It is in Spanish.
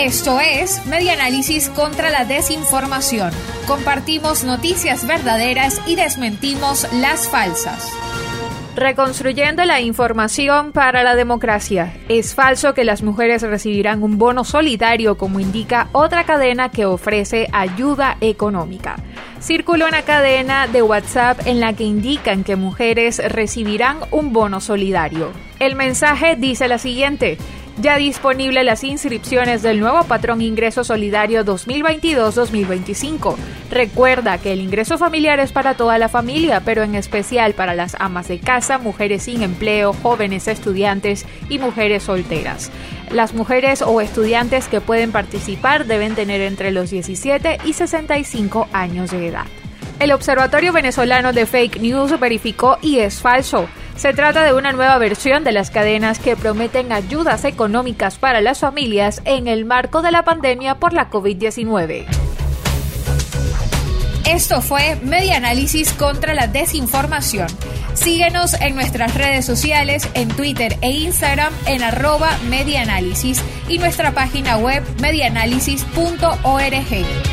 Esto es Media Análisis contra la Desinformación. Compartimos noticias verdaderas y desmentimos las falsas. Reconstruyendo la información para la democracia. Es falso que las mujeres recibirán un bono solidario como indica otra cadena que ofrece ayuda económica. Circuló una cadena de WhatsApp en la que indican que mujeres recibirán un bono solidario. El mensaje dice la siguiente. Ya disponible las inscripciones del nuevo patrón Ingreso Solidario 2022-2025. Recuerda que el ingreso familiar es para toda la familia, pero en especial para las amas de casa, mujeres sin empleo, jóvenes estudiantes y mujeres solteras. Las mujeres o estudiantes que pueden participar deben tener entre los 17 y 65 años de edad. El Observatorio Venezolano de Fake News verificó y es falso. Se trata de una nueva versión de las cadenas que prometen ayudas económicas para las familias en el marco de la pandemia por la COVID-19. Esto fue Media Análisis contra la Desinformación. Síguenos en nuestras redes sociales, en Twitter e Instagram en arroba medianálisis y nuestra página web medianálisis.org.